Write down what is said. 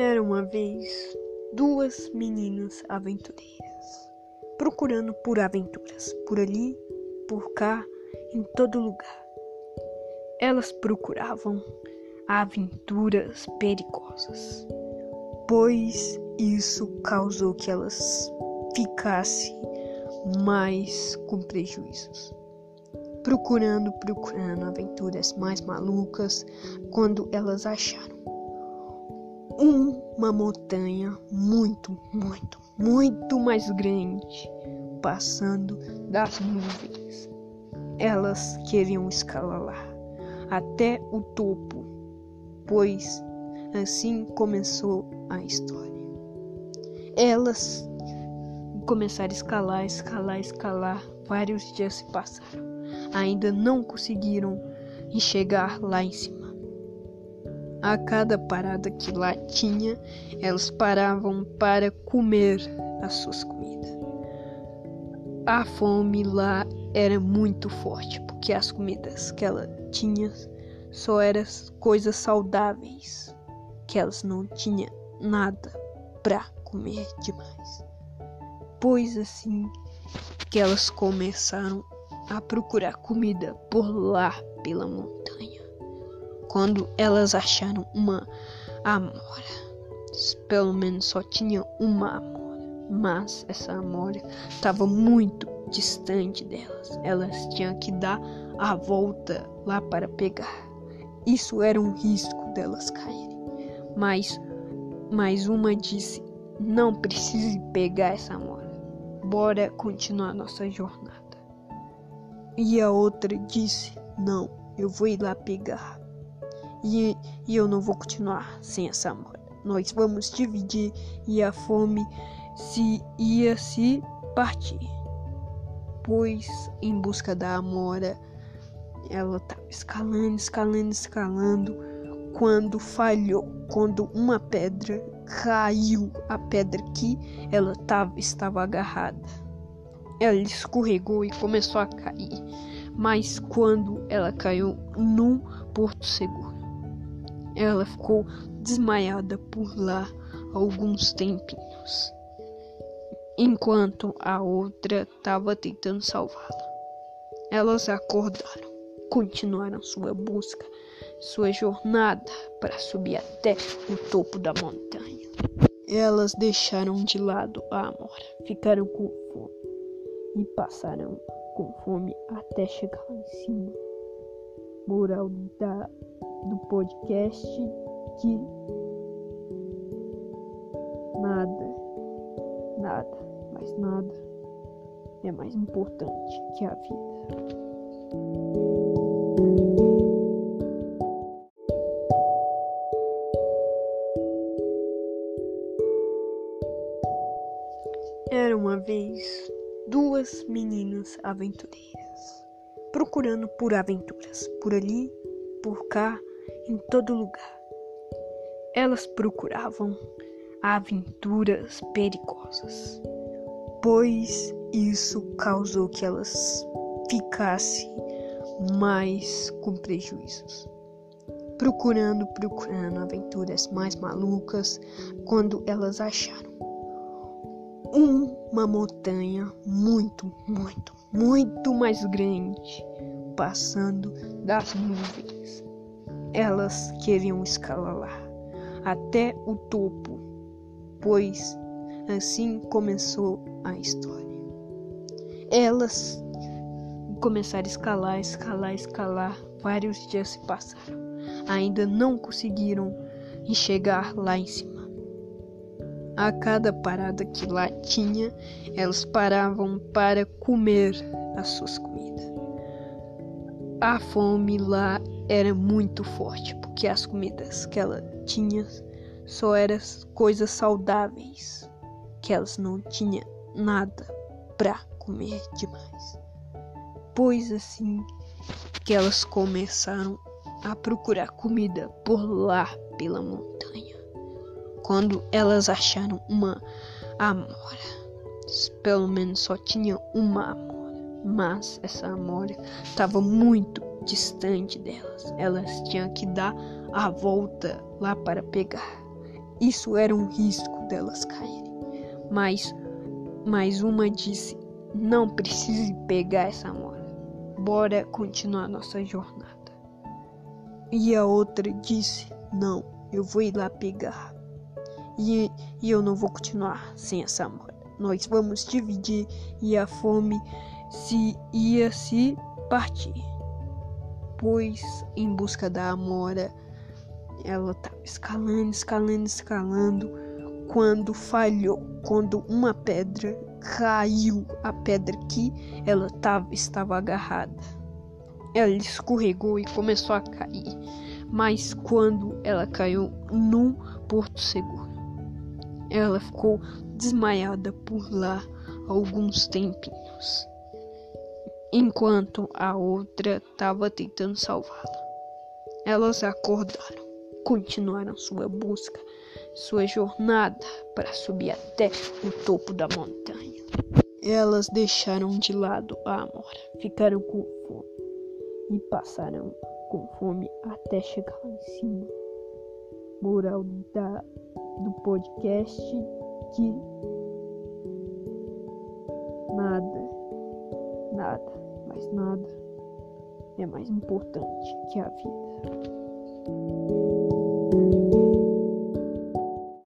Era uma vez duas meninas aventureiras, procurando por aventuras, por ali, por cá, em todo lugar. Elas procuravam aventuras perigosas, pois isso causou que elas ficassem mais com prejuízos. Procurando, procurando aventuras mais malucas, quando elas acharam uma montanha muito, muito, muito mais grande passando das nuvens. Elas queriam escalar lá até o topo, pois assim começou a história. Elas começaram a escalar, escalar, escalar. Vários dias se passaram. Ainda não conseguiram chegar lá em cima. A cada parada que lá tinha, elas paravam para comer as suas comidas. A fome lá era muito forte, porque as comidas que ela tinha só eram coisas saudáveis, que elas não tinham nada para comer demais. Pois assim que elas começaram a procurar comida por lá pela montanha quando elas acharam uma amora. Pelo menos só tinha uma amora, mas essa amora estava muito distante delas. Elas tinham que dar a volta lá para pegar. Isso era um risco delas caírem. Mas, mas uma disse: Não precise pegar essa amora. Bora continuar nossa jornada. E a outra disse: Não, eu vou ir lá pegar. E, e eu não vou continuar sem essa amora. Nós vamos dividir e a fome se ia se partir. Pois em busca da amora, ela estava escalando, escalando, escalando, quando falhou, quando uma pedra caiu, a pedra que ela tava, estava agarrada. Ela escorregou e começou a cair, mas quando ela caiu num porto seguro, ela ficou desmaiada por lá alguns tempinhos, enquanto a outra estava tentando salvá-la. Elas acordaram, continuaram sua busca, sua jornada para subir até o topo da montanha. Elas deixaram de lado a amora, ficaram com fome e passaram com fome até chegar lá em cima. Moral da do podcast que nada, nada, mas nada é mais importante que a vida. Era uma vez duas meninas aventureiras, procurando por aventuras, por ali, por cá, em todo lugar. Elas procuravam aventuras perigosas, pois isso causou que elas ficassem mais com prejuízos. Procurando, procurando aventuras mais malucas, quando elas acharam uma montanha muito, muito, muito mais grande passando das nuvens. Elas queriam escalar até o topo, pois assim começou a história. Elas começaram a escalar, escalar, escalar. Vários dias se passaram. Ainda não conseguiram chegar lá em cima. A cada parada que lá tinha, elas paravam para comer as suas comidas. A fome lá era muito forte, porque as comidas que ela tinha só eram coisas saudáveis, que elas não tinham nada para comer demais. Pois assim que elas começaram a procurar comida por lá pela montanha. Quando elas acharam uma amora, pelo menos só tinha uma amora mas essa amora estava muito distante delas. Elas tinham que dar a volta lá para pegar. isso era um risco delas caírem. Mas, mas uma disse: Não precise pegar essa amora. Bora continuar nossa jornada. E a outra disse: Não, eu vou ir lá pegar. E, e eu não vou continuar sem essa amora. Nós vamos dividir e a fome se ia se partir. Pois em busca da amora, ela estava escalando, escalando, escalando, quando falhou, quando uma pedra caiu, a pedra que ela tava, estava agarrada. Ela escorregou e começou a cair, mas quando ela caiu num porto seguro, ela ficou desmaiada por lá alguns tempinhos, enquanto a outra estava tentando salvá-la. Elas acordaram, continuaram sua busca, sua jornada para subir até o topo da montanha. Elas deixaram de lado a amora, ficaram com fome e passaram com fome até chegar lá em cima. Moral da, do podcast que nada, nada, mas nada é mais importante que a vida.